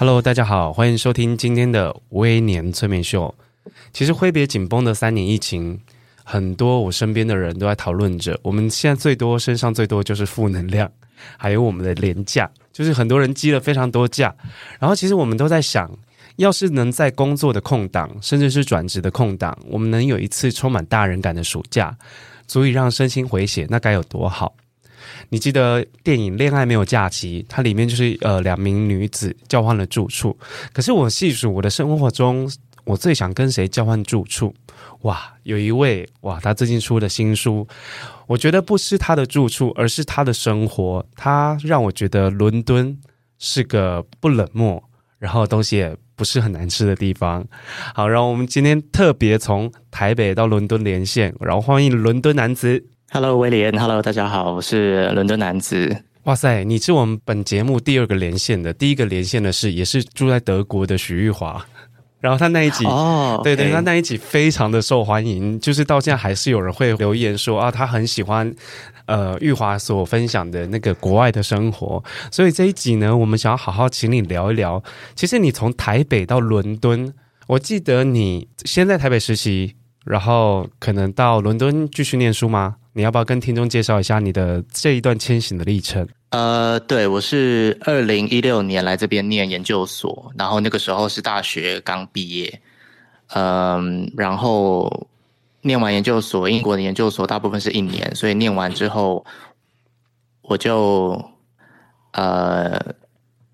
Hello，大家好，欢迎收听今天的微年催眠秀。其实挥别紧绷的三年疫情，很多我身边的人都在讨论着。我们现在最多身上最多就是负能量，还有我们的廉价，就是很多人积了非常多假。然后其实我们都在想，要是能在工作的空档，甚至是转职的空档，我们能有一次充满大人感的暑假，足以让身心回血，那该有多好。你记得电影《恋爱没有假期》，它里面就是呃两名女子交换了住处。可是我细数我的生活中，我最想跟谁交换住处？哇，有一位哇，他最近出的新书，我觉得不是他的住处，而是他的生活。他让我觉得伦敦是个不冷漠，然后东西也不是很难吃的地方。好，然后我们今天特别从台北到伦敦连线，然后欢迎伦敦男子。Hello，威廉。Hello，大家好，我是伦敦男子。哇塞，你是我们本节目第二个连线的，第一个连线的是也是住在德国的许玉华。然后他那一集哦，oh. 对对，他那一集非常的受欢迎，就是到现在还是有人会留言说啊，他很喜欢呃玉华所分享的那个国外的生活。所以这一集呢，我们想要好好请你聊一聊。其实你从台北到伦敦，我记得你先在台北实习，然后可能到伦敦继续念书吗？你要不要跟听众介绍一下你的这一段迁徙的历程？呃，对，我是二零一六年来这边念研究所，然后那个时候是大学刚毕业，嗯，然后念完研究所，英国的研究所大部分是一年，所以念完之后我就呃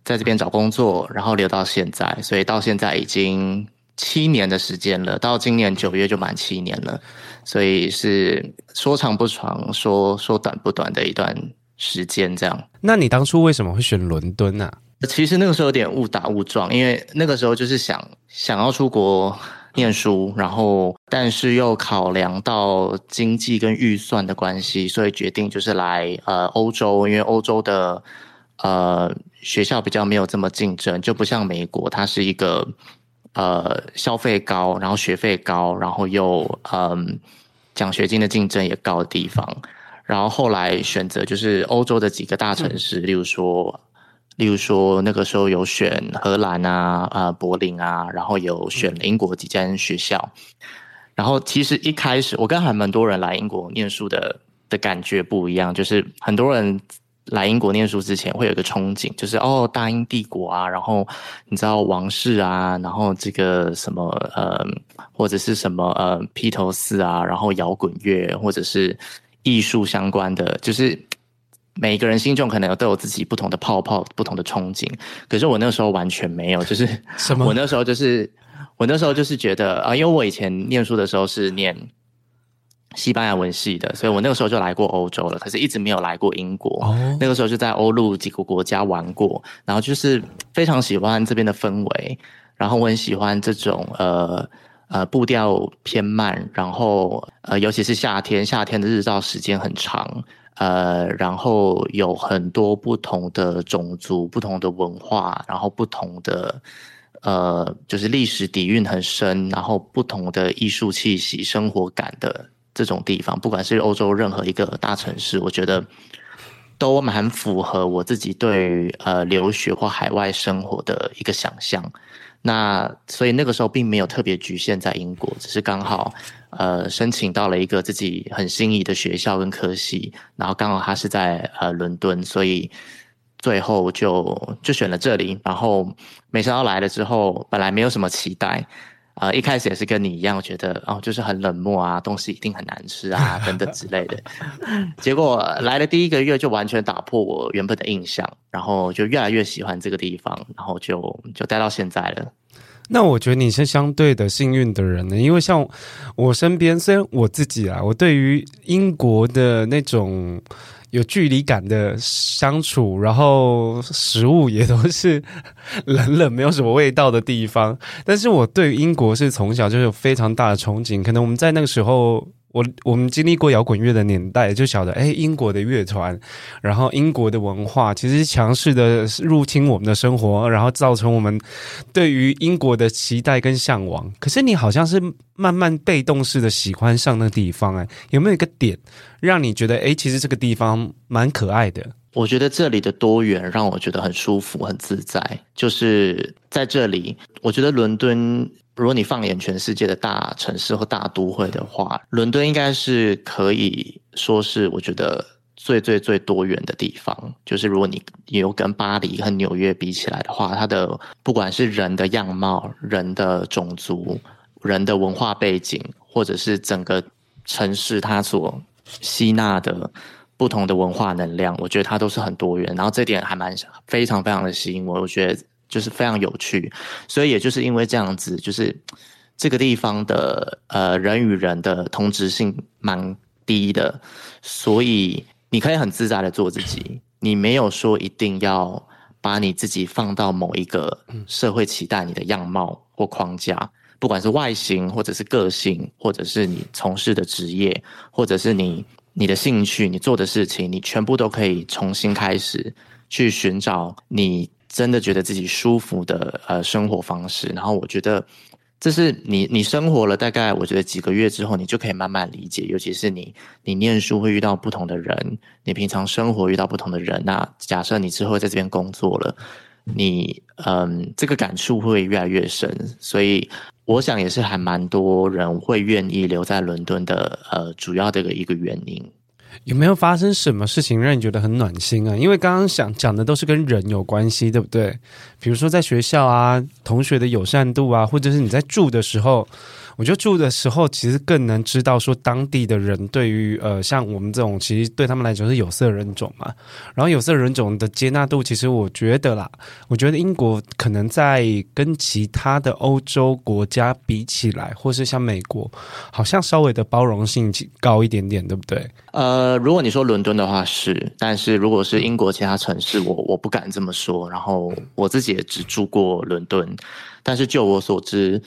在这边找工作，然后留到现在，所以到现在已经七年的时间了，到今年九月就满七年了。所以是说长不长，说说短不短的一段时间，这样。那你当初为什么会选伦敦呢？其实那个时候有点误打误撞，因为那个时候就是想想要出国念书，然后但是又考量到经济跟预算的关系，所以决定就是来呃欧洲，因为欧洲的呃学校比较没有这么竞争，就不像美国，它是一个。呃，消费高，然后学费高，然后又嗯，奖学金的竞争也高的地方。然后后来选择就是欧洲的几个大城市，嗯、例如说，例如说那个时候有选荷兰啊，呃，柏林啊，然后有选英国几间学校。然后其实一开始我跟还蛮多人来英国念书的的感觉不一样，就是很多人。来英国念书之前会有一个憧憬，就是哦，大英帝国啊，然后你知道王室啊，然后这个什么呃，或者是什么呃披头士啊，然后摇滚乐或者是艺术相关的，就是每个人心中可能都有自己不同的泡泡、不同的憧憬。可是我那时候完全没有，就是什么？我那时候就是我那时候就是觉得啊，因为我以前念书的时候是念。西班牙文系的，所以我那个时候就来过欧洲了，可是一直没有来过英国。Oh. 那个时候就在欧陆几个国家玩过，然后就是非常喜欢这边的氛围，然后我很喜欢这种呃呃步调偏慢，然后呃尤其是夏天，夏天的日照时间很长，呃然后有很多不同的种族、不同的文化，然后不同的呃就是历史底蕴很深，然后不同的艺术气息、生活感的。这种地方，不管是欧洲任何一个大城市，我觉得都蛮符合我自己对于呃留学或海外生活的一个想象。那所以那个时候并没有特别局限在英国，只是刚好呃申请到了一个自己很心仪的学校跟科系，然后刚好他是在呃伦敦，所以最后就就选了这里。然后没想到来了之后，本来没有什么期待。呃，一开始也是跟你一样，觉得哦，就是很冷漠啊，东西一定很难吃啊，等等之类的。结果来了第一个月，就完全打破我原本的印象，然后就越来越喜欢这个地方，然后就就待到现在了。那我觉得你是相对的幸运的人呢，因为像我身边，虽然我自己啊，我对于英国的那种有距离感的相处，然后食物也都是冷冷没有什么味道的地方，但是我对英国是从小就有非常大的憧憬，可能我们在那个时候。我我们经历过摇滚乐的年代，就晓得，哎，英国的乐团，然后英国的文化，其实强势的入侵我们的生活，然后造成我们对于英国的期待跟向往。可是你好像是慢慢被动式的喜欢上那个地方，哎，有没有一个点让你觉得，哎，其实这个地方蛮可爱的？我觉得这里的多元让我觉得很舒服、很自在。就是在这里，我觉得伦敦。如果你放眼全世界的大城市或大都会的话，伦敦应该是可以说是我觉得最最最多元的地方。就是如果你有跟巴黎和纽约比起来的话，它的不管是人的样貌、人的种族、人的文化背景，或者是整个城市它所吸纳的不同的文化能量，我觉得它都是很多元。然后这点还蛮非常非常的吸引我，我觉得。就是非常有趣，所以也就是因为这样子，就是这个地方的呃人与人的同质性蛮低的，所以你可以很自在的做自己，你没有说一定要把你自己放到某一个社会期待你的样貌或框架，不管是外形或者是个性，或者是你从事的职业，或者是你你的兴趣，你做的事情，你全部都可以重新开始去寻找你。真的觉得自己舒服的呃生活方式，然后我觉得这是你你生活了大概我觉得几个月之后，你就可以慢慢理解。尤其是你你念书会遇到不同的人，你平常生活遇到不同的人，那假设你之后在这边工作了，你嗯这个感触会越来越深。所以我想也是还蛮多人会愿意留在伦敦的呃主要的一个原因。有没有发生什么事情让你觉得很暖心啊？因为刚刚想讲的都是跟人有关系，对不对？比如说在学校啊，同学的友善度啊，或者是你在住的时候。我觉得住的时候，其实更能知道说当地的人对于呃，像我们这种其实对他们来讲是有色人种嘛。然后有色人种的接纳度，其实我觉得啦，我觉得英国可能在跟其他的欧洲国家比起来，或是像美国，好像稍微的包容性高一点点，对不对？呃，如果你说伦敦的话是，但是如果是英国其他城市，我我不敢这么说。然后我自己也只住过伦敦，但是就我所知。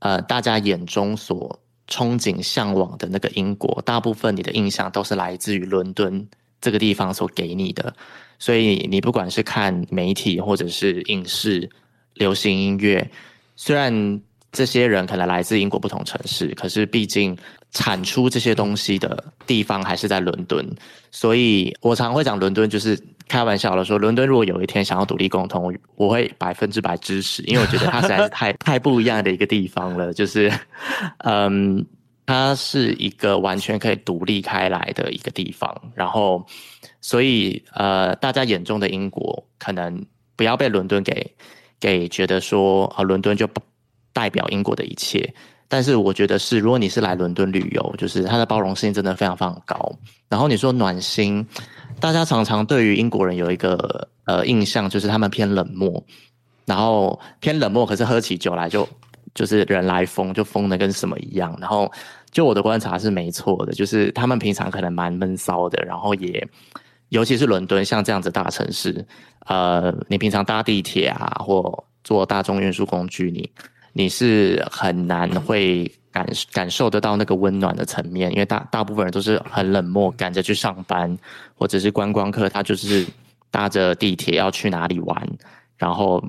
呃，大家眼中所憧憬、向往的那个英国，大部分你的印象都是来自于伦敦这个地方所给你的。所以，你不管是看媒体或者是影视、流行音乐，虽然这些人可能来自英国不同城市，可是毕竟产出这些东西的地方还是在伦敦。所以我常会讲伦敦就是。开玩笑的说，伦敦如果有一天想要独立共同，我会百分之百支持，因为我觉得它实在是 太太不一样的一个地方了。就是，嗯，它是一个完全可以独立开来的一个地方。然后，所以呃，大家眼中的英国，可能不要被伦敦给给觉得说啊，伦敦就代表英国的一切。但是我觉得是，如果你是来伦敦旅游，就是它的包容性真的非常非常高。然后你说暖心。大家常常对于英国人有一个呃印象，就是他们偏冷漠，然后偏冷漠，可是喝起酒来就就是人来疯，就疯的跟什么一样。然后就我的观察是没错的，就是他们平常可能蛮闷骚的，然后也尤其是伦敦像这样子大城市，呃，你平常搭地铁啊或坐大众运输工具，你你是很难会。感感受得到那个温暖的层面，因为大大部分人都是很冷漠，赶着去上班，或者是观光客，他就是搭着地铁要去哪里玩，然后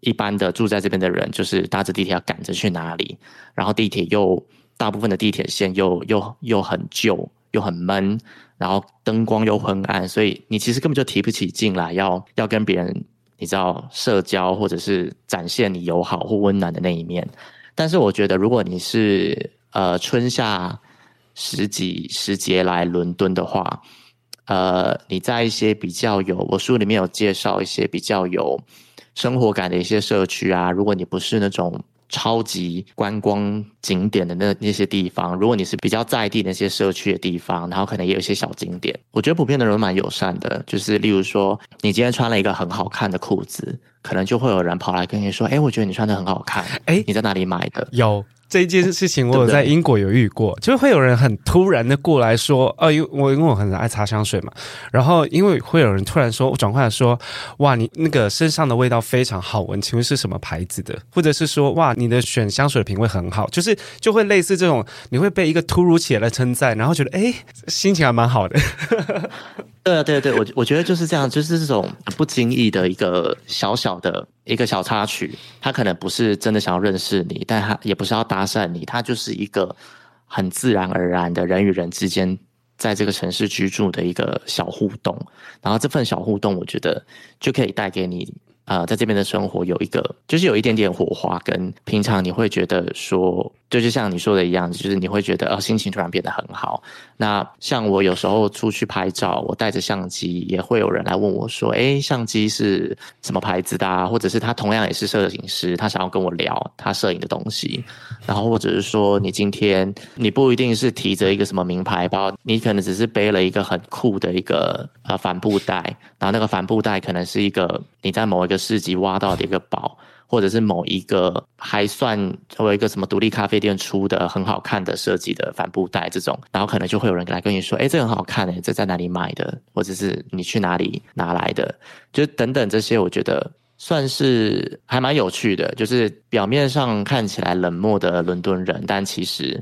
一般的住在这边的人就是搭着地铁要赶着去哪里，然后地铁又大部分的地铁线又又又很旧又很闷，然后灯光又昏暗，所以你其实根本就提不起劲来要要跟别人你知道社交或者是展现你友好或温暖的那一面。但是我觉得，如果你是呃春夏十几时节来伦敦的话，呃，你在一些比较有我书里面有介绍一些比较有生活感的一些社区啊，如果你不是那种超级观光景点的那那些地方，如果你是比较在地那些社区的地方，然后可能也有一些小景点，我觉得普遍的人蛮友善的，就是例如说，你今天穿了一个很好看的裤子。可能就会有人跑来跟你说：“哎，我觉得你穿的很好看，哎，你在哪里买的？”有。这一件事情，我有在英国有遇过，就会有人很突然的过来说，呃，因为我因为我很爱擦香水嘛，然后因为会有人突然说，我转过来说，哇，你那个身上的味道非常好闻，请问是什么牌子的？或者是说，哇，你的选香水的品味很好，就是就会类似这种，你会被一个突如其来的称赞，然后觉得，哎，心情还蛮好的。对啊，对啊，对，我我觉得就是这样，就是这种不经意的一个小小的一个小插曲，他可能不是真的想要认识你，但他也不是要搭讪你，他就是一个很自然而然的人与人之间在这个城市居住的一个小互动，然后这份小互动，我觉得就可以带给你。啊，在这边的生活有一个，就是有一点点火花，跟平常你会觉得说，就是像你说的一样，就是你会觉得，呃，心情突然变得很好。那像我有时候出去拍照，我带着相机，也会有人来问我说，诶，相机是什么牌子的啊？或者是他同样也是摄影师，他想要跟我聊他摄影的东西。然后或者是说，你今天你不一定是提着一个什么名牌包，你可能只是背了一个很酷的一个呃帆布袋，然后那个帆布袋可能是一个你在某一个。市集挖到的一个宝，或者是某一个还算作为一个什么独立咖啡店出的很好看的设计的帆布袋这种，然后可能就会有人来跟你说：“哎，这很好看诶，这在哪里买的？或者是你去哪里拿来的？”就等等这些，我觉得算是还蛮有趣的。就是表面上看起来冷漠的伦敦人，但其实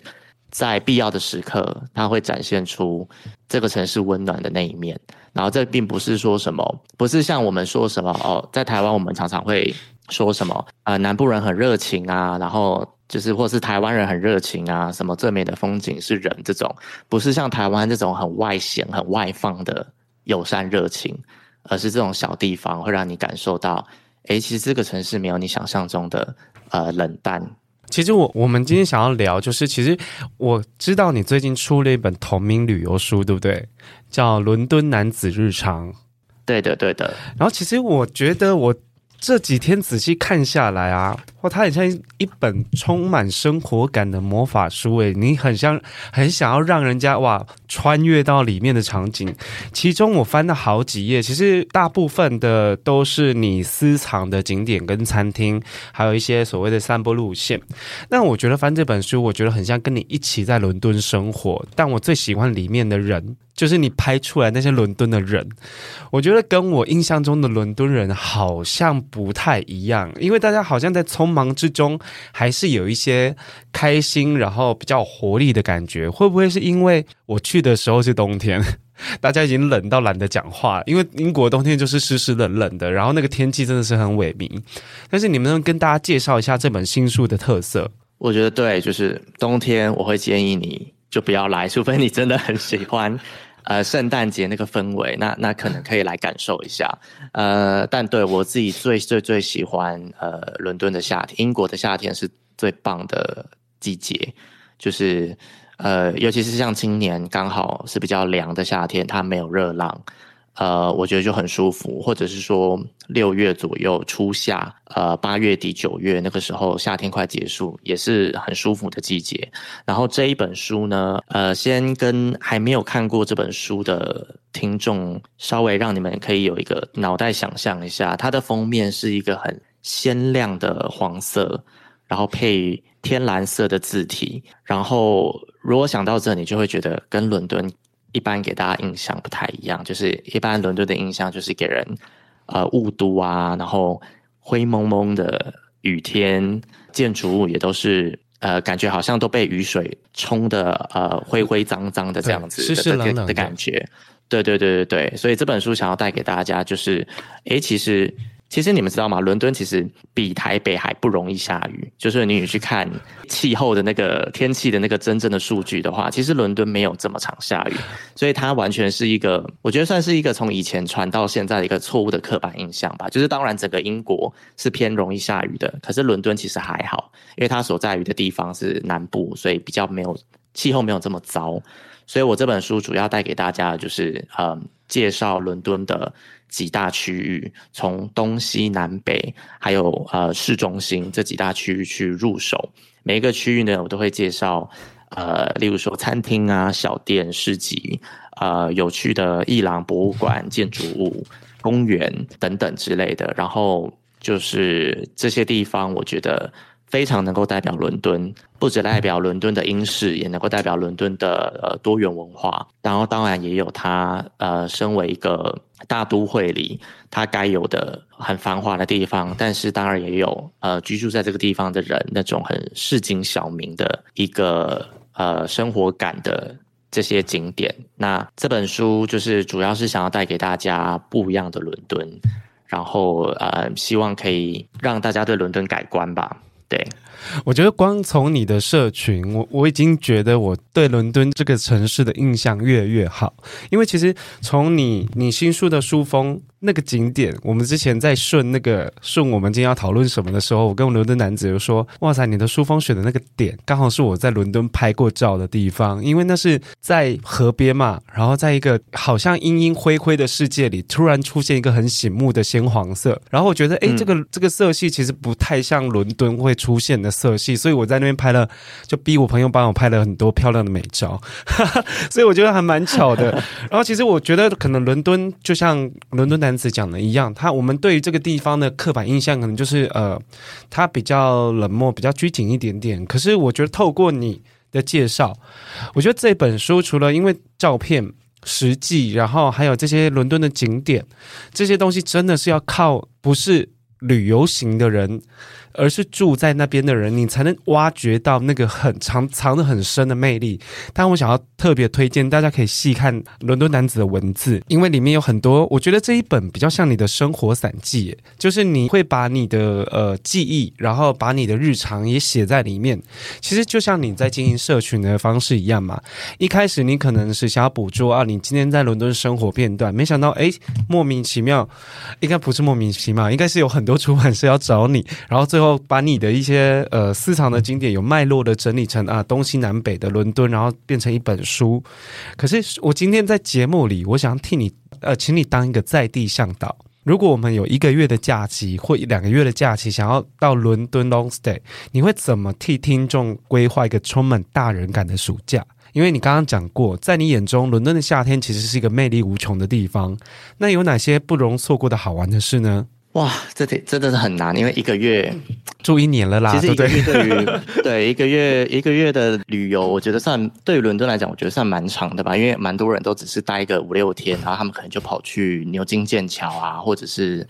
在必要的时刻，他会展现出这个城市温暖的那一面。然后这并不是说什么，不是像我们说什么哦，在台湾我们常常会说什么呃，南部人很热情啊，然后就是或是台湾人很热情啊，什么最美的风景是人这种，不是像台湾这种很外显、很外放的友善热情，而是这种小地方会让你感受到，诶，其实这个城市没有你想象中的呃冷淡。其实我我们今天想要聊，就是其实我知道你最近出了一本同名旅游书，对不对？叫《伦敦男子日常》。对的，对的。然后其实我觉得我这几天仔细看下来啊。它很像一本充满生活感的魔法书诶，你很像很想要让人家哇穿越到里面的场景。其中我翻了好几页，其实大部分的都是你私藏的景点跟餐厅，还有一些所谓的散步路线。那我觉得翻这本书，我觉得很像跟你一起在伦敦生活。但我最喜欢里面的人，就是你拍出来那些伦敦的人，我觉得跟我印象中的伦敦人好像不太一样，因为大家好像在匆忙忙之中，还是有一些开心，然后比较活力的感觉。会不会是因为我去的时候是冬天，大家已经冷到懒得讲话？因为英国冬天就是湿湿冷冷的，然后那个天气真的是很萎靡。但是你们能跟大家介绍一下这本新书的特色？我觉得对，就是冬天我会建议你就不要来，除非你真的很喜欢。呃，圣诞节那个氛围，那那可能可以来感受一下。呃，但对我自己最最最喜欢，呃，伦敦的夏天，英国的夏天是最棒的季节，就是呃，尤其是像今年刚好是比较凉的夏天，它没有热浪。呃，我觉得就很舒服，或者是说六月左右初夏，呃，八月底九月那个时候，夏天快结束，也是很舒服的季节。然后这一本书呢，呃，先跟还没有看过这本书的听众，稍微让你们可以有一个脑袋想象一下，它的封面是一个很鲜亮的黄色，然后配天蓝色的字体。然后如果想到这，你就会觉得跟伦敦。一般给大家印象不太一样，就是一般伦敦的印象就是给人呃雾都啊，然后灰蒙蒙的雨天，建筑物也都是呃感觉好像都被雨水冲的呃灰灰脏脏的这样子的湿湿冷冷的，的感觉。对对对对对，所以这本书想要带给大家就是，诶，其实。其实你们知道吗？伦敦其实比台北还不容易下雨。就是你去看气候的那个天气的那个真正的数据的话，其实伦敦没有这么常下雨，所以它完全是一个，我觉得算是一个从以前传到现在的一个错误的刻板印象吧。就是当然整个英国是偏容易下雨的，可是伦敦其实还好，因为它所在于的地方是南部，所以比较没有气候没有这么糟。所以我这本书主要带给大家就是，嗯，介绍伦敦的。几大区域，从东西南北，还有呃市中心这几大区域去入手。每一个区域呢，我都会介绍，呃，例如说餐厅啊、小店、市集，呃，有趣的艺廊、博物馆、建筑物、公园等等之类的。然后就是这些地方，我觉得非常能够代表伦敦，不只代表伦敦的英式，也能够代表伦敦的呃多元文化。然后当然也有它呃，身为一个大都会里它该有的很繁华的地方，但是当然也有呃居住在这个地方的人那种很市井小民的一个呃生活感的。这些景点，那这本书就是主要是想要带给大家不一样的伦敦，然后呃，希望可以让大家对伦敦改观吧。对，我觉得光从你的社群，我我已经觉得我对伦敦这个城市的印象越来越好，因为其实从你你新书的书封。那个景点，我们之前在顺那个顺我们今天要讨论什么的时候，我跟伦敦男子就说：“哇塞，你的书封选的那个点，刚好是我在伦敦拍过照的地方，因为那是在河边嘛，然后在一个好像阴阴灰灰的世界里，突然出现一个很醒目的鲜黄色，然后我觉得，哎，这个这个色系其实不太像伦敦会出现的色系，所以我在那边拍了，就逼我朋友帮我拍了很多漂亮的美照，哈哈，所以我觉得还蛮巧的。然后其实我觉得可能伦敦就像伦敦男。男子讲的一样，他我们对于这个地方的刻板印象可能就是呃，他比较冷漠，比较拘谨一点点。可是我觉得透过你的介绍，我觉得这本书除了因为照片实际，然后还有这些伦敦的景点，这些东西真的是要靠不是旅游型的人。而是住在那边的人，你才能挖掘到那个很藏藏得很深的魅力。但我想要特别推荐，大家可以细看《伦敦男子》的文字，因为里面有很多，我觉得这一本比较像你的生活散记，就是你会把你的呃记忆，然后把你的日常也写在里面。其实就像你在经营社群的方式一样嘛。一开始你可能是想要捕捉啊，你今天在伦敦生活片段，没想到哎，莫名其妙，应该不是莫名其妙，应该是有很多出版社要找你，然后最后。把你的一些呃私藏的经典有脉络的整理成啊东西南北的伦敦，然后变成一本书。可是我今天在节目里，我想替你呃，请你当一个在地向导。如果我们有一个月的假期或两个月的假期，想要到伦敦 long stay，你会怎么替听众规划一个充满大人感的暑假？因为你刚刚讲过，在你眼中，伦敦的夏天其实是一个魅力无穷的地方。那有哪些不容错过的好玩的事呢？哇，这得真的是很难，因为一个月住一年了啦。其实一个月对于 对一个月一个月的旅游，我觉得算对于伦敦来讲，我觉得算蛮长的吧。因为蛮多人都只是待个五六天，然后他们可能就跑去牛津、剑桥啊，或者是。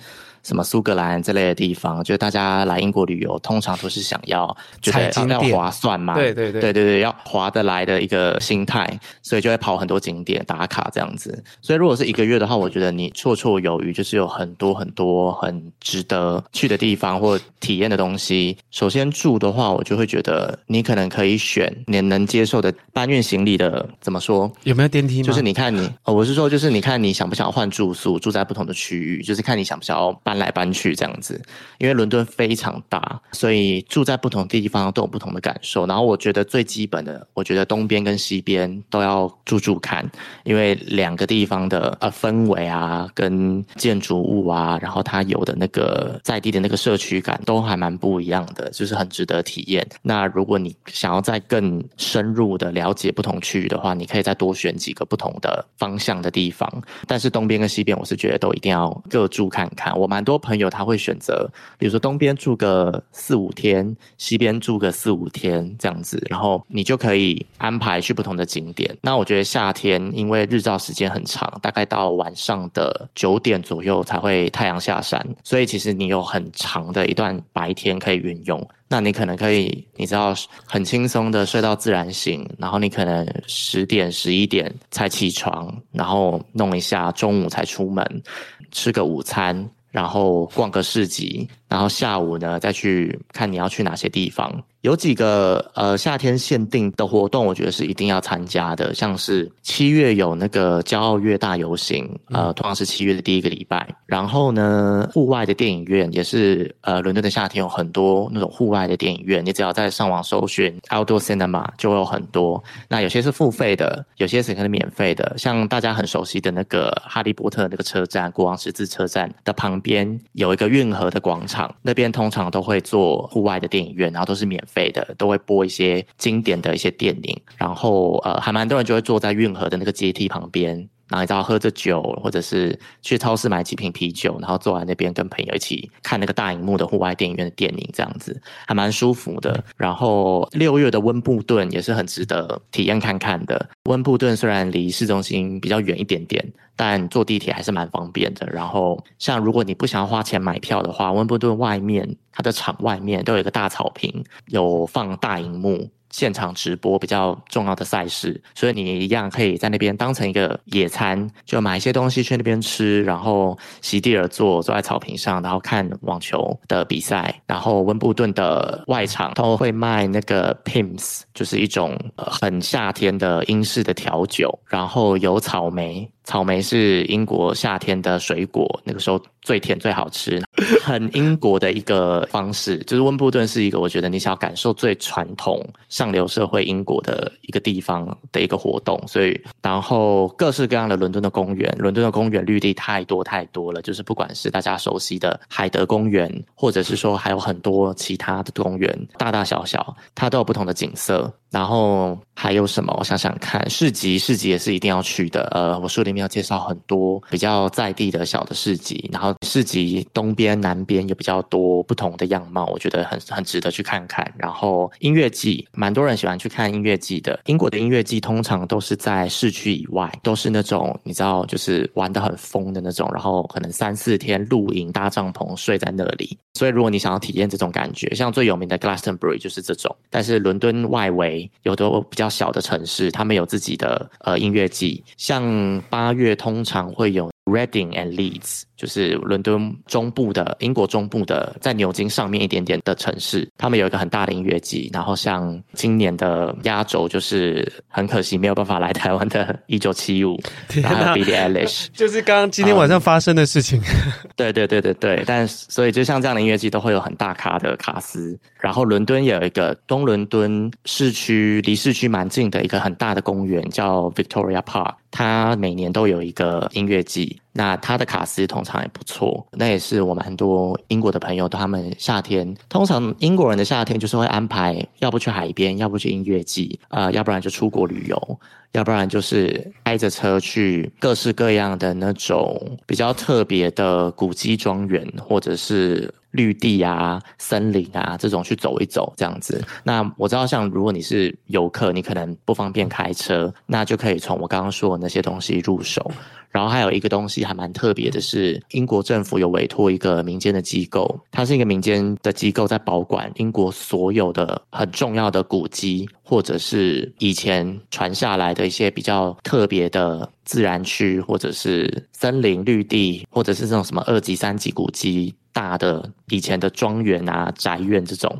什么苏格兰这类的地方，就是大家来英国旅游，通常都是想要觉得要划算嘛，对对对对对对，要划得来的一个心态，所以就会跑很多景点打卡这样子。所以如果是一个月的话，我觉得你绰绰有余，就是有很多很多很值得去的地方或体验的东西。首先住的话，我就会觉得你可能可以选你能接受的搬运行李的，怎么说？有没有电梯吗？就是你看你，哦，我是说，就是你看你想不想换住宿，住在不同的区域，就是看你想不想要搬来搬去这样子，因为伦敦非常大，所以住在不同地方都有不同的感受。然后我觉得最基本的，我觉得东边跟西边都要住住看，因为两个地方的呃氛围啊，跟建筑物啊，然后它有的那个在地的那个社区感都还蛮不一样的，就是很值得体验。那如果你想要再更深入的了解不同区域的话，你可以再多选几个不同的方向的地方。但是东边跟西边，我是觉得都一定要各住看看。我蛮很多朋友。他会选择，比如说东边住个四五天，西边住个四五天这样子，然后你就可以安排去不同的景点。那我觉得夏天因为日照时间很长，大概到晚上的九点左右才会太阳下山，所以其实你有很长的一段白天可以运用。那你可能可以，你知道很轻松的睡到自然醒，然后你可能十点十一点才起床，然后弄一下，中午才出门吃个午餐。然后逛个市集，然后下午呢，再去看你要去哪些地方。有几个呃夏天限定的活动，我觉得是一定要参加的，像是七月有那个骄傲月大游行，呃，同样是七月的第一个礼拜。然后呢，户外的电影院也是呃，伦敦的夏天有很多那种户外的电影院，你只要在上网搜寻 outdoor cinema 就会有很多。那有些是付费的，有些是可能免费的。像大家很熟悉的那个哈利波特那个车站，国王十字车站的旁边有一个运河的广场，那边通常都会做户外的电影院，然后都是免费的，都会播一些经典的一些电影，然后呃，还蛮多人就会坐在运河的那个阶梯旁边。然后你知道喝着酒，或者是去超市买几瓶啤酒，然后坐在那边跟朋友一起看那个大荧幕的户外电影院的电影，这样子还蛮舒服的。然后六月的温布顿也是很值得体验看看的。温布顿虽然离市中心比较远一点点，但坐地铁还是蛮方便的。然后像如果你不想要花钱买票的话，温布顿外面它的场外面都有一个大草坪，有放大荧幕。现场直播比较重要的赛事，所以你一样可以在那边当成一个野餐，就买一些东西去那边吃，然后席地而坐，坐在草坪上，然后看网球的比赛。然后温布顿的外场都会卖那个 Pimm's，就是一种很夏天的英式的调酒，然后有草莓。草莓是英国夏天的水果，那个时候最甜最好吃，很英国的一个方式。就是温布顿是一个我觉得你想要感受最传统上流社会英国的一个地方的一个活动。所以，然后各式各样的伦敦的公园，伦敦的公园绿地太多太多了。就是不管是大家熟悉的海德公园，或者是说还有很多其他的公园，大大小小，它都有不同的景色。然后还有什么？我想想看，市集，市集也是一定要去的。呃，我书里面要介绍很多比较在地的小的市集，然后市集东边、南边有比较多不同的样貌，我觉得很很值得去看看。然后音乐季，蛮多人喜欢去看音乐季的。英国的音乐季通常都是在市区以外，都是那种你知道，就是玩得很疯的那种，然后可能三四天露营、搭帐篷睡在那里。所以如果你想要体验这种感觉，像最有名的 Glastonbury 就是这种。但是伦敦外围有的比较小的城市，他们有自己的呃音乐季，像八月通常会有。Reading and Leeds 就是伦敦中部的英国中部的，在牛津上面一点点的城市，他们有一个很大的音乐季。然后像今年的压轴，就是很可惜没有办法来台湾的一九七五，然后 Billie Eilish，就是刚刚今天晚上发生的事情。Um, 对对对对对，但所以就像这样的音乐季都会有很大咖的卡司。然后伦敦也有一个东伦敦市区离市区蛮近的一个很大的公园，叫 Victoria Park。他每年都有一个音乐季，那他的卡司通常也不错。那也是我们很多英国的朋友，他们夏天通常英国人的夏天就是会安排，要不去海边，要不去音乐季，呃，要不然就出国旅游，要不然就是开着车去各式各样的那种比较特别的古迹庄园，或者是。绿地啊，森林啊，这种去走一走，这样子。那我知道，像如果你是游客，你可能不方便开车，那就可以从我刚刚说的那些东西入手。然后还有一个东西还蛮特别的是，英国政府有委托一个民间的机构，它是一个民间的机构，在保管英国所有的很重要的古迹，或者是以前传下来的一些比较特别的自然区，或者是森林绿地，或者是这种什么二级、三级古迹。大的以前的庄园啊、宅院这种。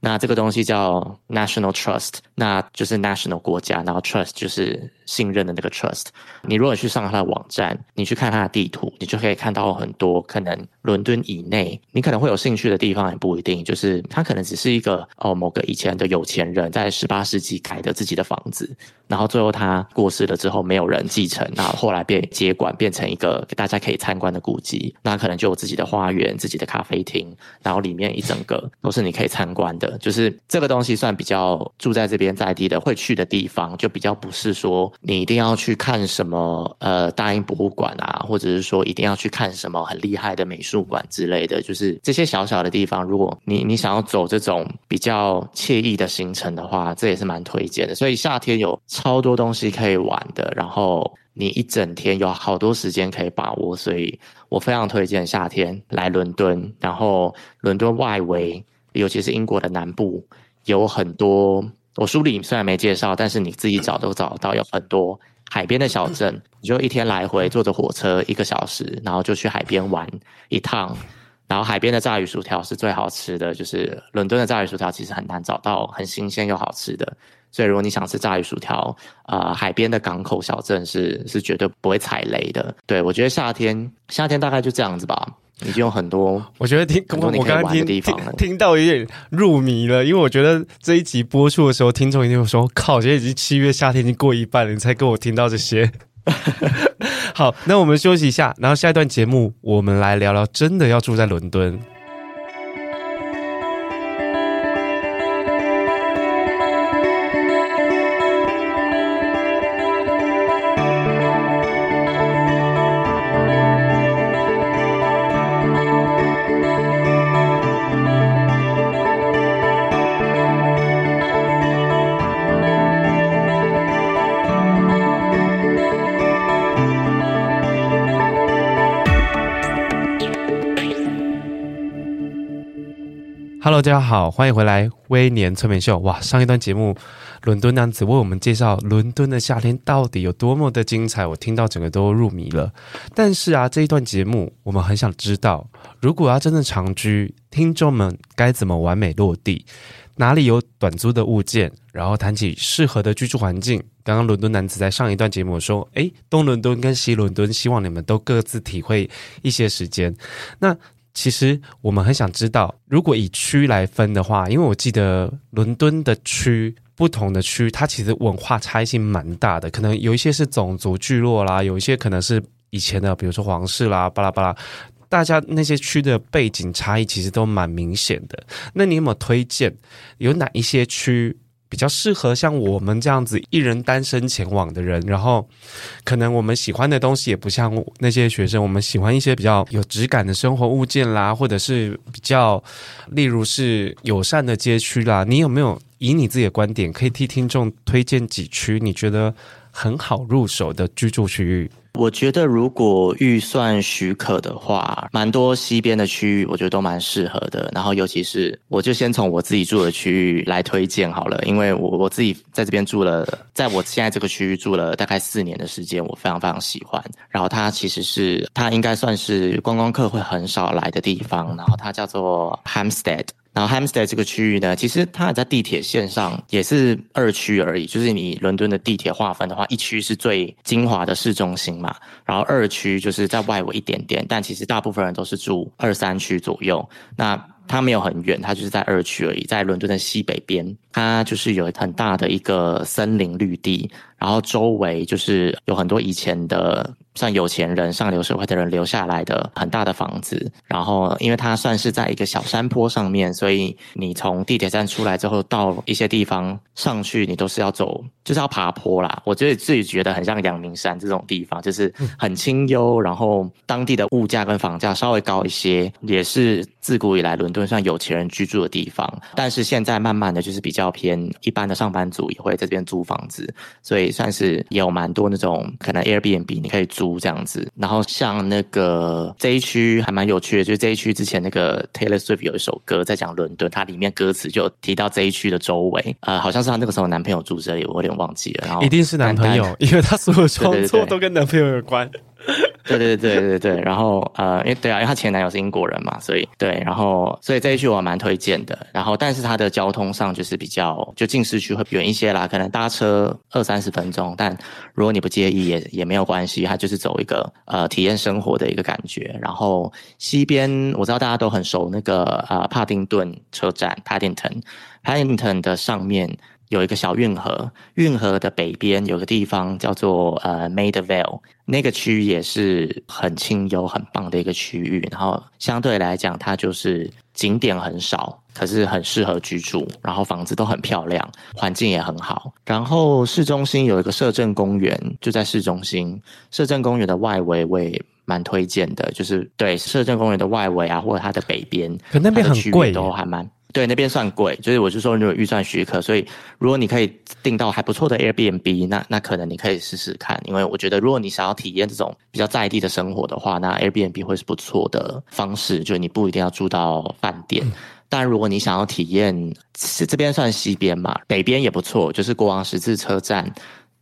那这个东西叫 National Trust，那就是 National 国家，然后 Trust 就是信任的那个 Trust。你如果去上它的网站，你去看它的地图，你就可以看到很多可能伦敦以内你可能会有兴趣的地方，也不一定。就是它可能只是一个哦，某个以前的有钱人在十八世纪盖的自己的房子，然后最后他过世了之后没有人继承，那后来被接管变成一个大家可以参观的古迹。那可能就有自己的花园、自己的咖啡厅，然后里面一整个都是你可以参观的就是这个东西算比较住在这边在地的会去的地方，就比较不是说你一定要去看什么呃大英博物馆啊，或者是说一定要去看什么很厉害的美术馆之类的。就是这些小小的地方，如果你你想要走这种比较惬意的行程的话，这也是蛮推荐的。所以夏天有超多东西可以玩的，然后你一整天有好多时间可以把握，所以我非常推荐夏天来伦敦，然后伦敦外围。尤其是英国的南部，有很多我书里虽然没介绍，但是你自己找都找到，有很多海边的小镇，你就一天来回坐着火车一个小时，然后就去海边玩一趟。然后海边的炸鱼薯条是最好吃的，就是伦敦的炸鱼薯条其实很难找到很新鲜又好吃的，所以如果你想吃炸鱼薯条，啊、呃，海边的港口小镇是是绝对不会踩雷的。对，我觉得夏天夏天大概就这样子吧。已经有很多，我觉得听很多你可以玩的地方了。我刚刚听，听到有点入迷了，因为我觉得这一集播出的时候，听众一定会说：“靠，现在已经七月夏天已经过一半了，你才跟我听到这些。”好，那我们休息一下，然后下一段节目我们来聊聊真的要住在伦敦。Hello，大家好，欢迎回来《微年催眠秀》。哇，上一段节目，伦敦男子为我们介绍伦敦的夏天到底有多么的精彩，我听到整个都入迷了。但是啊，这一段节目我们很想知道，如果要真的长居，听众们该怎么完美落地？哪里有短租的物件？然后谈起适合的居住环境。刚刚伦敦男子在上一段节目说：“诶，东伦敦跟西伦敦，希望你们都各自体会一些时间。”那其实我们很想知道，如果以区来分的话，因为我记得伦敦的区，不同的区，它其实文化差异性蛮大的。可能有一些是种族聚落啦，有一些可能是以前的，比如说皇室啦，巴拉巴拉。大家那些区的背景差异其实都蛮明显的。那你有没有推荐？有哪一些区？比较适合像我们这样子一人单身前往的人，然后可能我们喜欢的东西也不像那些学生，我们喜欢一些比较有质感的生活物件啦，或者是比较，例如是友善的街区啦。你有没有以你自己的观点，可以替听众推荐几区你觉得很好入手的居住区域？我觉得如果预算许可的话，蛮多西边的区域，我觉得都蛮适合的。然后尤其是，我就先从我自己住的区域来推荐好了，因为我我自己在这边住了，在我现在这个区域住了大概四年的时间，我非常非常喜欢。然后它其实是，它应该算是观光客会很少来的地方。然后它叫做 Hamstead。然后 Hampstead 这个区域呢，其实它也在地铁线上也是二区而已。就是你伦敦的地铁划分的话，一区是最精华的市中心嘛，然后二区就是在外围一点点。但其实大部分人都是住二三区左右。那它没有很远，它就是在二区而已，在伦敦的西北边。它就是有很大的一个森林绿地，然后周围就是有很多以前的。算有钱人、上流社会的人留下来的很大的房子，然后因为它算是在一个小山坡上面，所以你从地铁站出来之后，到一些地方上去，你都是要走，就是要爬坡啦。我觉得自己觉得很像阳明山这种地方，就是很清幽，然后当地的物价跟房价稍微高一些，也是自古以来伦敦算有钱人居住的地方。但是现在慢慢的就是比较偏一般的上班族也会在这边租房子，所以算是也有蛮多那种可能 Airbnb 你可以租。这样子，然后像那个这一区还蛮有趣的，就是这一区之前那个 Taylor Swift 有一首歌在讲伦敦，它里面歌词就提到这一区的周围，呃，好像是她那个时候男朋友住这里，我有点忘记了。然后一定是男朋友，因为他所有创作都跟男朋友有关。对对对 对对对对对，然后呃，因为对啊，因为她前男友是英国人嘛，所以对，然后所以这一区我蛮推荐的。然后但是它的交通上就是比较就近市区会远一些啦，可能搭车二三十分钟。但如果你不介意也也没有关系，它就是走一个呃体验生活的一个感觉。然后西边我知道大家都很熟那个呃帕丁顿车站 Paddington，Paddington 的上面。有一个小运河，运河的北边有个地方叫做呃 Maida Vale，那个区域也是很清幽、很棒的一个区域。然后相对来讲，它就是景点很少，可是很适合居住。然后房子都很漂亮，环境也很好。然后市中心有一个摄政公园，就在市中心。摄政公园的外围我也蛮推荐的，就是对摄政公园的外围啊，或者它的北边，可那边很贵，都还蛮。对，那边算贵，就是我就说你有预算许可，所以如果你可以订到还不错的 Airbnb，那那可能你可以试试看，因为我觉得如果你想要体验这种比较在地的生活的话，那 Airbnb 会是不错的方式，就你不一定要住到饭店。嗯、但如果你想要体验，是这边算西边嘛，北边也不错，就是国王十字车站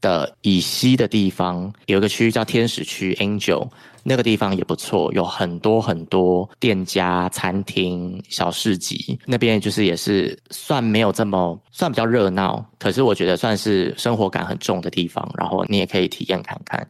的以西的地方有一个区域叫天使区 Angel。那个地方也不错，有很多很多店家、餐厅、小市集。那边就是也是算没有这么算比较热闹，可是我觉得算是生活感很重的地方。然后你也可以体验看看。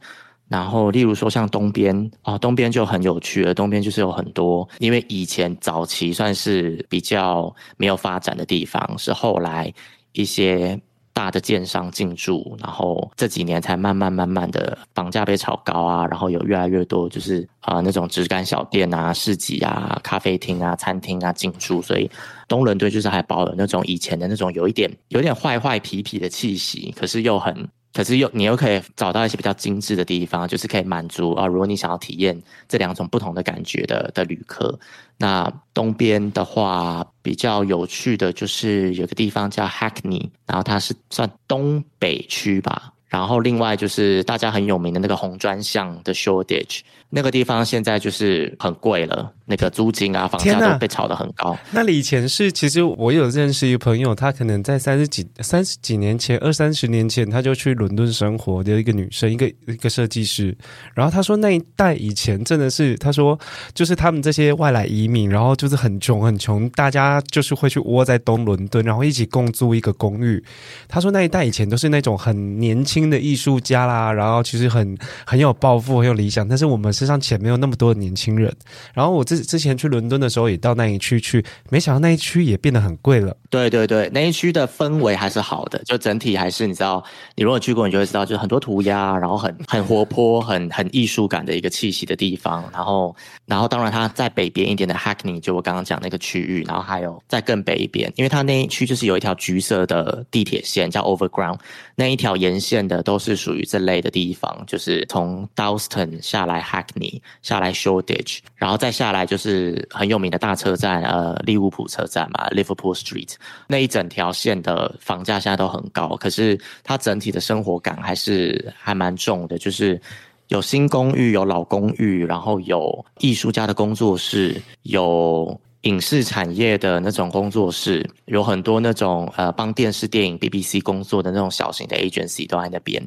然后例如说像东边啊，东边就很有趣了。东边就是有很多，因为以前早期算是比较没有发展的地方，是后来一些。大的建商进驻，然后这几年才慢慢慢慢的房价被炒高啊，然后有越来越多就是啊、那种直干小店啊、市集啊、咖啡厅啊、餐厅啊进驻，所以东伦敦就是还保有那种以前的那种有一点有点坏坏皮皮的气息，可是又很。可是又你又可以找到一些比较精致的地方，就是可以满足啊，如果你想要体验这两种不同的感觉的的旅客，那东边的话比较有趣的就是有个地方叫 Hackney，然后它是算东北区吧，然后另外就是大家很有名的那个红砖巷的 Shoreditch，那个地方现在就是很贵了，那个租金啊、房价都被炒得很高。那里以前是，其实我有认识一个朋友，他可能在三十几、三十几年前、二三十年前，他就去伦敦生活的一个女生，一个一个设计师。然后他说那一代以前真的是，他说就是他们这些外来移民，然后就是很穷很穷，大家就是会去窝在东伦敦，然后一起共租一个公寓。他说那一代以前都是那种很年轻。的艺术家啦，然后其实很很有抱负，很有理想，但是我们身上钱没有那么多的年轻人。然后我之之前去伦敦的时候，也到那一区去，没想到那一区也变得很贵了。对对对，那一区的氛围还是好的，就整体还是你知道，你如果去过，你就会知道，就是很多涂鸦，然后很 很活泼、很很艺术感的一个气息的地方。然后，然后当然它在北边一点的 Hackney，就我刚刚讲那个区域，然后还有在更北一边，因为它那一区就是有一条橘色的地铁线叫 Overground，那一条沿线。的都是属于这类的地方，就是从 Dalston 下来 Hack Hackney 下来 Shoreditch，然后再下来就是很有名的大车站，呃，利物浦车站嘛，Liverpool Street 那一整条线的房价现在都很高，可是它整体的生活感还是还蛮重的，就是有新公寓，有老公寓，然后有艺术家的工作室，有。影视产业的那种工作室，有很多那种呃帮电视电影 BBC 工作的那种小型的 agency 都在那边，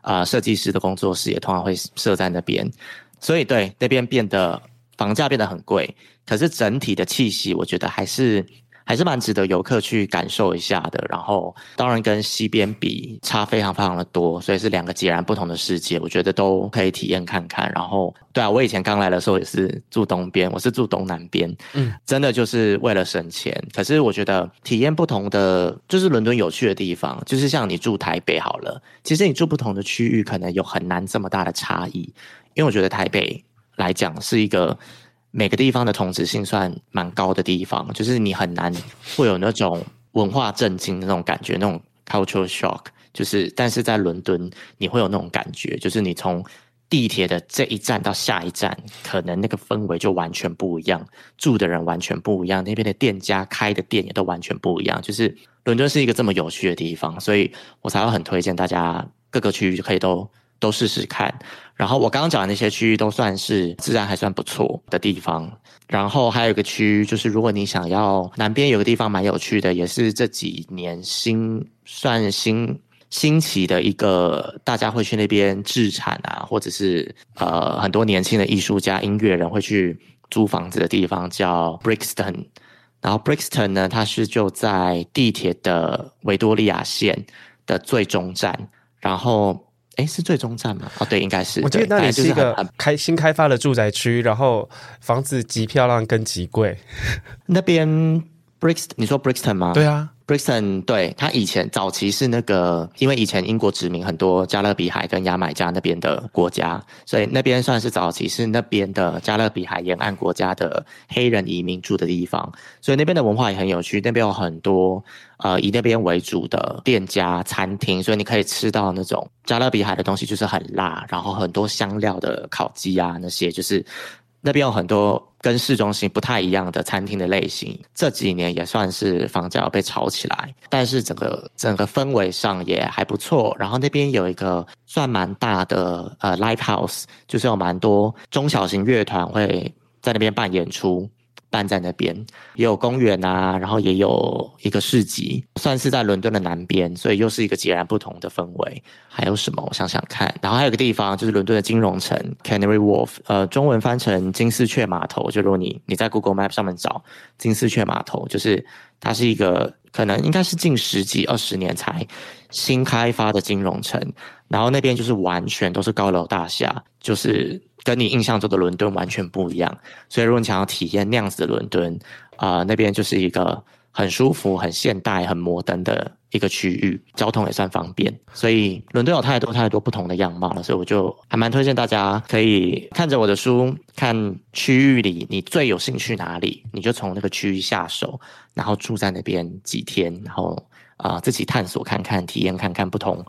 啊、呃，设计师的工作室也通常会设在那边，所以对那边变得房价变得很贵，可是整体的气息我觉得还是。还是蛮值得游客去感受一下的。然后，当然跟西边比差非常非常的多，所以是两个截然不同的世界。我觉得都可以体验看看。然后，对啊，我以前刚来的时候也是住东边，我是住东南边，嗯，真的就是为了省钱。可是我觉得体验不同的，就是伦敦有趣的地方，就是像你住台北好了，其实你住不同的区域，可能有很难这么大的差异。因为我觉得台北来讲是一个。每个地方的同质性算蛮高的地方，就是你很难会有那种文化震惊的那种感觉，那种 cultural shock。就是，但是在伦敦，你会有那种感觉，就是你从地铁的这一站到下一站，可能那个氛围就完全不一样，住的人完全不一样，那边的店家开的店也都完全不一样。就是伦敦是一个这么有趣的地方，所以我才会很推荐大家各个区域可以都。都试试看，然后我刚刚讲的那些区域都算是自然还算不错的地方，然后还有一个区域就是，如果你想要南边有个地方蛮有趣的，也是这几年新算新兴起的一个，大家会去那边置产啊，或者是呃很多年轻的艺术家、音乐人会去租房子的地方，叫 Brixton。然后 Brixton 呢，它是就在地铁的维多利亚线的最终站，然后。哎，是最终站吗？哦，对，应该是。我记得那里是一个开新开发的住宅区，然后房子极漂亮，跟极贵。那边 Brixton，你说 Brixton 吗？对啊。Brixton 对，它以前早期是那个，因为以前英国殖民很多加勒比海跟牙买加那边的国家，所以那边算是早期是那边的加勒比海沿岸国家的黑人移民住的地方，所以那边的文化也很有趣。那边有很多呃以那边为主的店家、餐厅，所以你可以吃到那种加勒比海的东西，就是很辣，然后很多香料的烤鸡啊那些，就是那边有很多。跟市中心不太一样的餐厅的类型，这几年也算是房价被炒起来，但是整个整个氛围上也还不错。然后那边有一个算蛮大的呃 live house，就是有蛮多中小型乐团会在那边办演出。办在那边也有公园啊，然后也有一个市集，算是在伦敦的南边，所以又是一个截然不同的氛围。还有什么？我想想看。然后还有个地方就是伦敦的金融城 Canary Wharf，呃，中文翻成金丝雀码头。就如果你你在 Google Map 上面找金丝雀码头，就是它是一个可能应该是近十几二十年才新开发的金融城，然后那边就是完全都是高楼大厦，就是。跟你印象中的伦敦完全不一样，所以如果你想要体验那样子的伦敦，啊、那边就是一个很舒服、很现代、很摩登的一个区域，交通也算方便。所以伦敦有太多太多不同的样貌了，所以我就还蛮推荐大家可以看着我的书，看区域里你最有兴趣哪里，你就从那个区域下手，然后住在那边几天，然后啊、自己探索看看、体验看看不同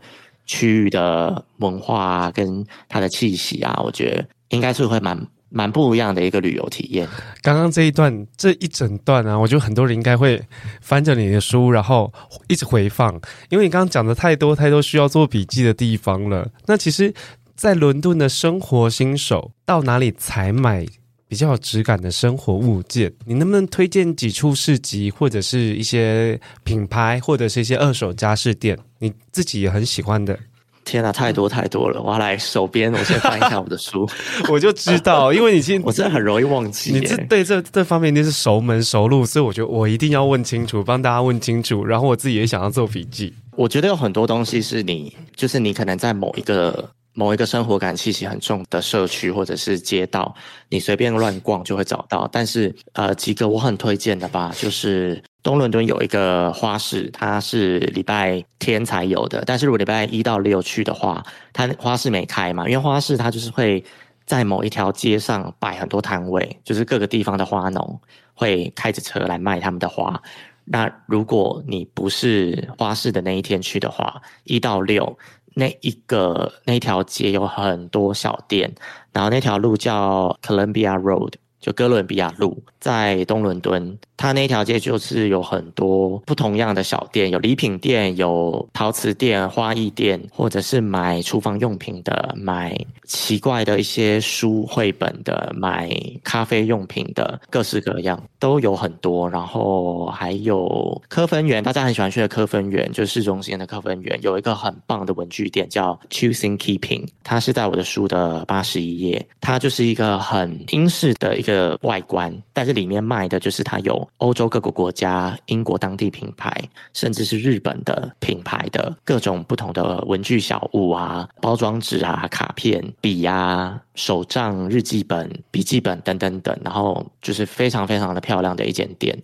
区域的文化啊，跟它的气息啊，我觉得。应该是会蛮蛮不一样的一个旅游体验。刚刚这一段这一整段啊，我觉得很多人应该会翻着你的书，然后一直回放，因为你刚刚讲的太多太多需要做笔记的地方了。那其实，在伦敦的生活新手到哪里采买比较有质感的生活物件？你能不能推荐几处市集，或者是一些品牌，或者是一些二手家饰店，你自己也很喜欢的？天哪，太多太多了！我要来手边，我先翻一下我的书，我就知道，因为你现我真的很容易忘记。你这对这这方面一定是熟门熟路，所以我觉得我一定要问清楚，帮大家问清楚，然后我自己也想要做笔记。我觉得有很多东西是你，就是你可能在某一个某一个生活感气息很重的社区或者是街道，你随便乱逛就会找到。但是呃，几个我很推荐的吧，就是。东伦敦有一个花市，它是礼拜天才有的。但是如果礼拜一到六去的话，它花市没开嘛，因为花市它就是会在某一条街上摆很多摊位，就是各个地方的花农会开着车来卖他们的花。那如果你不是花市的那一天去的话，一到六那一个那条街有很多小店，然后那条路叫 Columbia Road。就哥伦比亚路在东伦敦，它那条街就是有很多不同样的小店，有礼品店，有陶瓷店、花艺店，或者是买厨房用品的，买奇怪的一些书、绘本的，买咖啡用品的，各式各样都有很多。然后还有科芬园，大家很喜欢去的科芬园，就是市中心的科芬园，有一个很棒的文具店叫 Choosing Keeping，它是在我的书的八十一页，它就是一个很英式的一个。外观，但是里面卖的就是它有欧洲各个国家、英国当地品牌，甚至是日本的品牌的各种不同的文具小物啊、包装纸啊、卡片、笔啊、手账、日记本、笔记本等等等，然后就是非常非常的漂亮的一间店。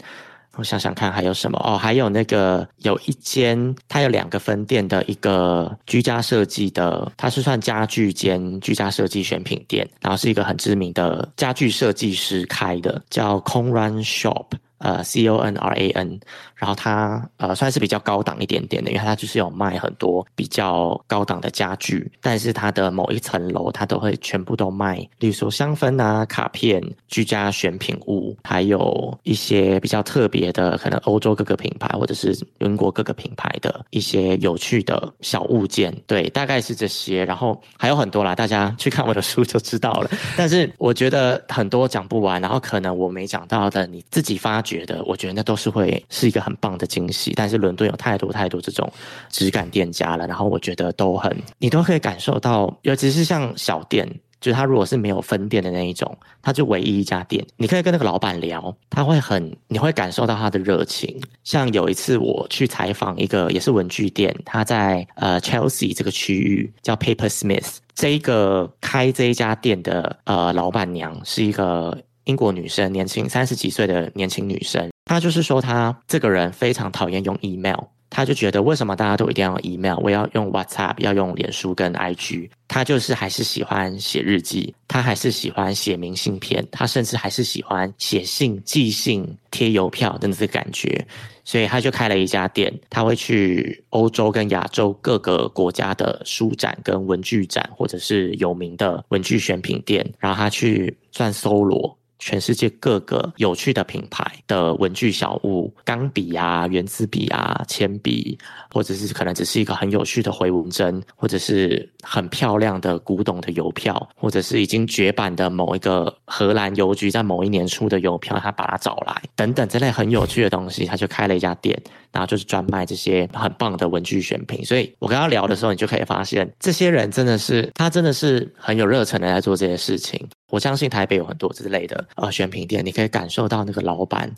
我想想看还有什么哦，还有那个有一间，它有两个分店的一个居家设计的，它是算家具间居家设计选品店，然后是一个很知名的家具设计师开的，叫 Conran Shop。呃，C O N R A N，然后它呃算是比较高档一点点的，因为它就是有卖很多比较高档的家具，但是它的某一层楼它都会全部都卖，例如说香氛啊、卡片、居家选品物，还有一些比较特别的，可能欧洲各个品牌或者是英国各个品牌的一些有趣的小物件，对，大概是这些，然后还有很多啦，大家去看我的书就知道了。但是我觉得很多讲不完，然后可能我没讲到的，你自己发掘。觉得，我觉得那都是会是一个很棒的惊喜。但是伦敦有太多太多这种质感店家了，然后我觉得都很，你都可以感受到，尤其是像小店，就是他如果是没有分店的那一种，他就唯一一家店，你可以跟那个老板聊，他会很，你会感受到他的热情。像有一次我去采访一个也是文具店，他在呃 Chelsea 这个区域叫 Paper Smith，这一个开这一家店的呃老板娘是一个。英国女生，年轻三十几岁的年轻女生，他就是说，他这个人非常讨厌用 email，他就觉得为什么大家都一定要用 email，我要用 WhatsApp，要用脸书跟 IG，他就是还是喜欢写日记，他还是喜欢写明信片，他甚至还是喜欢写信、寄信、贴邮票的那个感觉，所以他就开了一家店，他会去欧洲跟亚洲各个国家的书展跟文具展，或者是有名的文具选品店，然后他去算搜罗。全世界各个有趣的品牌的文具小物，钢笔啊、原子笔啊、铅笔，或者是可能只是一个很有趣的回纹针，或者是很漂亮的古董的邮票，或者是已经绝版的某一个荷兰邮局在某一年出的邮票，他把它找来，等等这类很有趣的东西，他就开了一家店，然后就是专卖这些很棒的文具选品。所以我跟他聊的时候，你就可以发现，这些人真的是他真的是很有热忱的在做这些事情。我相信台北有很多之类的呃选品店，你可以感受到那个老板。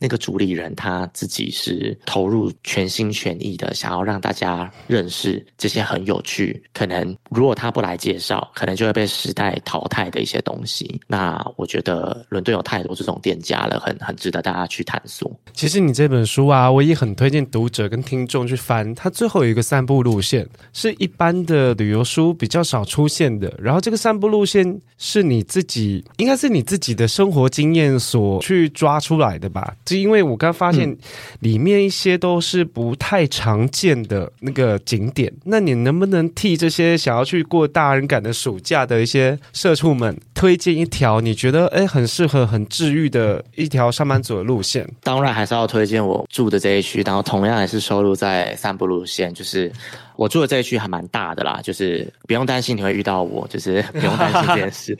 那个主理人他自己是投入全心全意的，想要让大家认识这些很有趣，可能如果他不来介绍，可能就会被时代淘汰的一些东西。那我觉得伦敦有太多这种店家了，很很值得大家去探索。其实你这本书啊，我也很推荐读者跟听众去翻。它最后有一个散步路线，是一般的旅游书比较少出现的。然后这个散步路线是你自己，应该是你自己的生活经验所去抓出来的吧？就因为我刚发现里面一些都是不太常见的那个景点，嗯、那你能不能替这些想要去过大人感的暑假的一些社畜们推荐一条你觉得哎很适合、很治愈的一条上班族的路线？当然还是要推荐我住的这一区，然后同样也是收录在散步路线，就是。我住的这一区还蛮大的啦，就是不用担心你会遇到我，就是 不用担心这件事。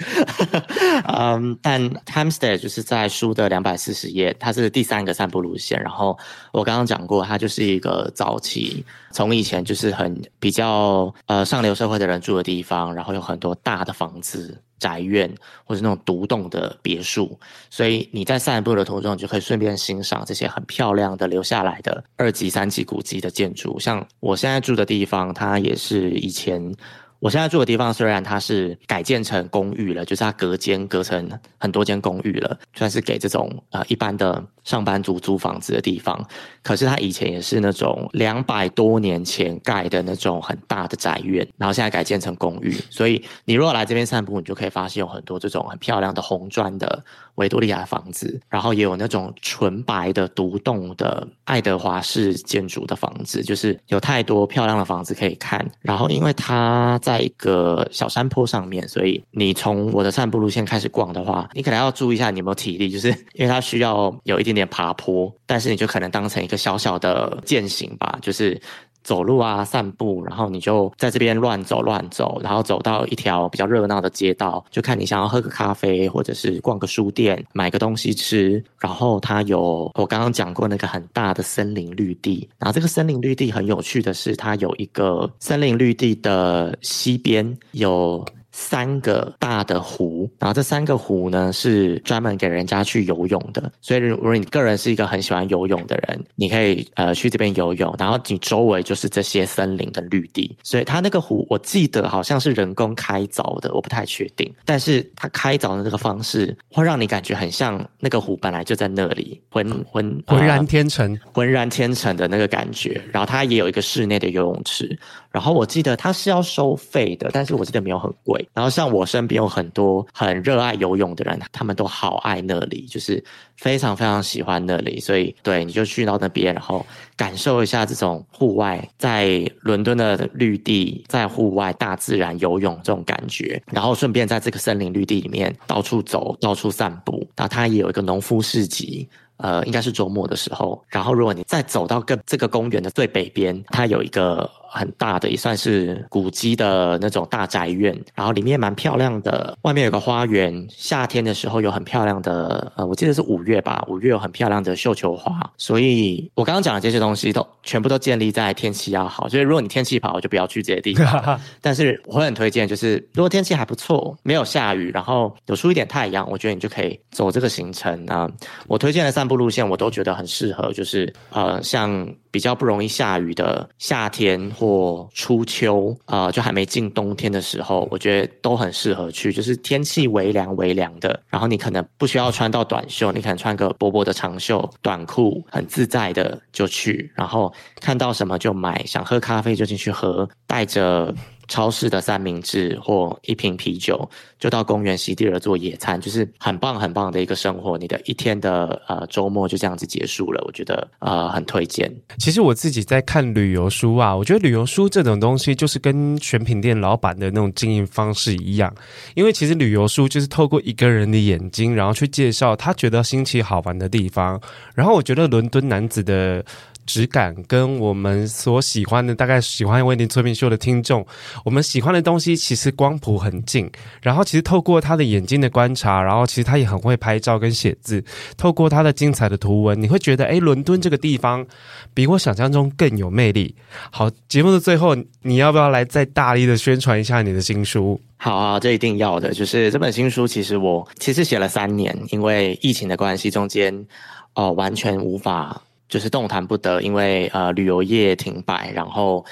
嗯，但 time stay 就是在书的两百四十页，它是第三个散步路线。然后我刚刚讲过，它就是一个早期从以前就是很比较呃上流社会的人住的地方，然后有很多大的房子。宅院或者那种独栋的别墅，所以你在散步的途中，你就可以顺便欣赏这些很漂亮的留下来的二级、三级古迹的建筑。像我现在住的地方，它也是以前。我现在住的地方虽然它是改建成公寓了，就是它隔间隔成很多间公寓了，算是给这种呃一般的上班族租房子的地方。可是它以前也是那种两百多年前盖的那种很大的宅院，然后现在改建成公寓。所以你如果来这边散步，你就可以发现有很多这种很漂亮的红砖的维多利亚房子，然后也有那种纯白的独栋的爱德华式建筑的房子，就是有太多漂亮的房子可以看。然后因为它在在一个小山坡上面，所以你从我的散步路线开始逛的话，你可能要注意一下你有没有体力，就是因为它需要有一点点爬坡，但是你就可能当成一个小小的健行吧，就是。走路啊，散步，然后你就在这边乱走乱走，然后走到一条比较热闹的街道，就看你想要喝个咖啡，或者是逛个书店，买个东西吃。然后它有我刚刚讲过那个很大的森林绿地，然后这个森林绿地很有趣的是，它有一个森林绿地的西边有。三个大的湖，然后这三个湖呢是专门给人家去游泳的。所以如果你个人是一个很喜欢游泳的人，你可以呃去这边游泳。然后你周围就是这些森林的绿地，所以它那个湖我记得好像是人工开凿的，我不太确定。但是它开凿的这个方式会让你感觉很像那个湖本来就在那里，浑浑浑然天成，浑然天成的那个感觉。然后它也有一个室内的游泳池。然后我记得它是要收费的，但是我记得没有很贵。然后像我身边有很多很热爱游泳的人，他们都好爱那里，就是非常非常喜欢那里。所以对，你就去到那边，然后感受一下这种户外在伦敦的绿地，在户外大自然游泳这种感觉。然后顺便在这个森林绿地里面到处走，到处散步。然后它也有一个农夫市集。呃，应该是周末的时候。然后，如果你再走到个这个公园的最北边，它有一个很大的，也算是古迹的那种大宅院。然后里面蛮漂亮的，外面有个花园。夏天的时候有很漂亮的，呃，我记得是五月吧，五月有很漂亮的绣球花。所以我刚刚讲的这些东西都全部都建立在天气要好。所以如果你天气不好，就不要去这些地方。但是我会很推荐，就是如果天气还不错，没有下雨，然后有出一点太阳，我觉得你就可以走这个行程啊。我推荐的散步。路线我都觉得很适合，就是呃，像比较不容易下雨的夏天或初秋，啊，就还没进冬天的时候，我觉得都很适合去。就是天气微凉微凉的，然后你可能不需要穿到短袖，你可能穿个薄薄的长袖短裤，很自在的就去，然后看到什么就买，想喝咖啡就进去喝，带着。超市的三明治或一瓶啤酒，就到公园席地而坐野餐，就是很棒很棒的一个生活。你的一天的呃周末就这样子结束了，我觉得呃很推荐。其实我自己在看旅游书啊，我觉得旅游书这种东西就是跟选品店老板的那种经营方式一样，因为其实旅游书就是透过一个人的眼睛，然后去介绍他觉得新奇好玩的地方。然后我觉得伦敦男子的。质感跟我们所喜欢的，大概喜欢为您催眠秀的听众，我们喜欢的东西其实光谱很近。然后其实透过他的眼睛的观察，然后其实他也很会拍照跟写字。透过他的精彩的图文，你会觉得，诶，伦敦这个地方比我想象中更有魅力。好，节目的最后，你要不要来再大力的宣传一下你的新书？好啊，这一定要的。就是这本新书，其实我其实写了三年，因为疫情的关系，中间哦完全无法。就是动弹不得，因为呃旅游业停摆，然后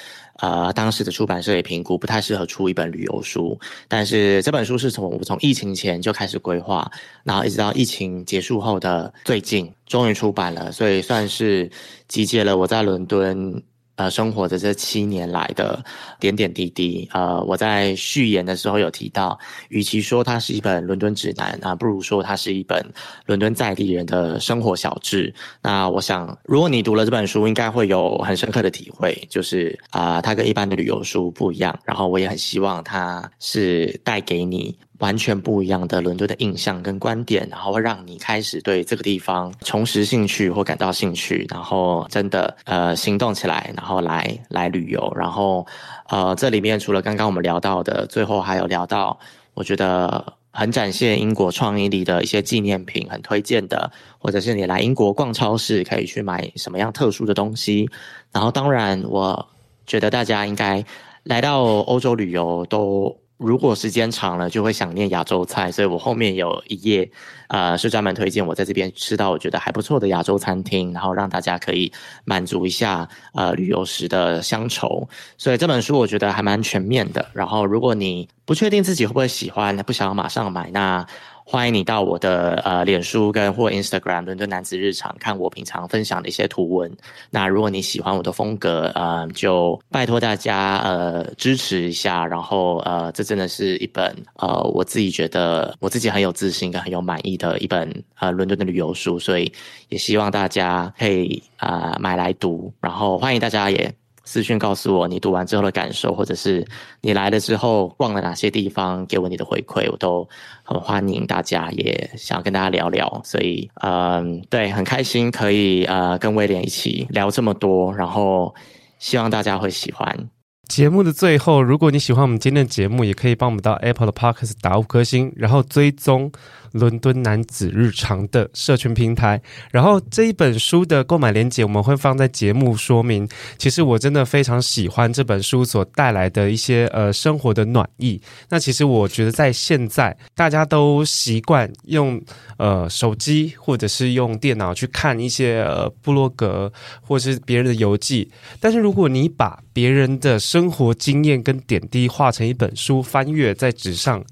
呃当时的出版社也评估不太适合出一本旅游书。但是这本书是从我从疫情前就开始规划，然后一直到疫情结束后的最近终于出版了，所以算是集结了我在伦敦呃生活的这七年来的点点滴滴。呃，我在序言的时候有提到，与其说它是一本伦敦指南啊，不如说它是一本伦敦在地人的生活小志。那我想，如果你读了这本书，应该会有很深刻的体会，就是啊、它跟一般的旅游书不一样。然后我也很希望它是带给你。完全不一样的伦敦的印象跟观点，然后会让你开始对这个地方重拾兴趣或感到兴趣，然后真的呃行动起来，然后来来旅游，然后呃这里面除了刚刚我们聊到的，最后还有聊到我觉得很展现英国创意力的一些纪念品，很推荐的，或者是你来英国逛超市可以去买什么样特殊的东西，然后当然我觉得大家应该来到欧洲旅游都。如果时间长了，就会想念亚洲菜，所以我后面有一页，呃，是专门推荐我在这边吃到我觉得还不错的亚洲餐厅，然后让大家可以满足一下呃旅游时的乡愁。所以这本书我觉得还蛮全面的。然后如果你不确定自己会不会喜欢，不想要马上买，那。欢迎你到我的呃脸书跟或 Instagram 伦敦男子日常看我平常分享的一些图文。那如果你喜欢我的风格，呃，就拜托大家呃支持一下。然后呃，这真的是一本呃我自己觉得我自己很有自信跟很有满意的一本呃伦敦的旅游书，所以也希望大家可以啊、呃、买来读。然后欢迎大家也。私讯告诉我你读完之后的感受，或者是你来了之后逛了哪些地方，给我你的回馈，我都很欢迎大家，也想要跟大家聊聊。所以，嗯，对，很开心可以呃跟威廉一起聊这么多，然后希望大家会喜欢。节目的最后，如果你喜欢我们今天的节目，也可以帮我们到 Apple 的 Podcast 打五颗星，然后追踪。伦敦男子日常的社群平台，然后这一本书的购买链接我们会放在节目说明。其实我真的非常喜欢这本书所带来的一些呃生活的暖意。那其实我觉得在现在大家都习惯用呃手机或者是用电脑去看一些呃部落格或者是别人的游记，但是如果你把别人的生活经验跟点滴画成一本书，翻阅在纸上。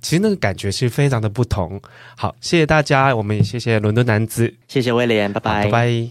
其实那个感觉是非常的不同。好，谢谢大家，我们也谢谢伦敦男子，谢谢威廉，拜拜，拜拜。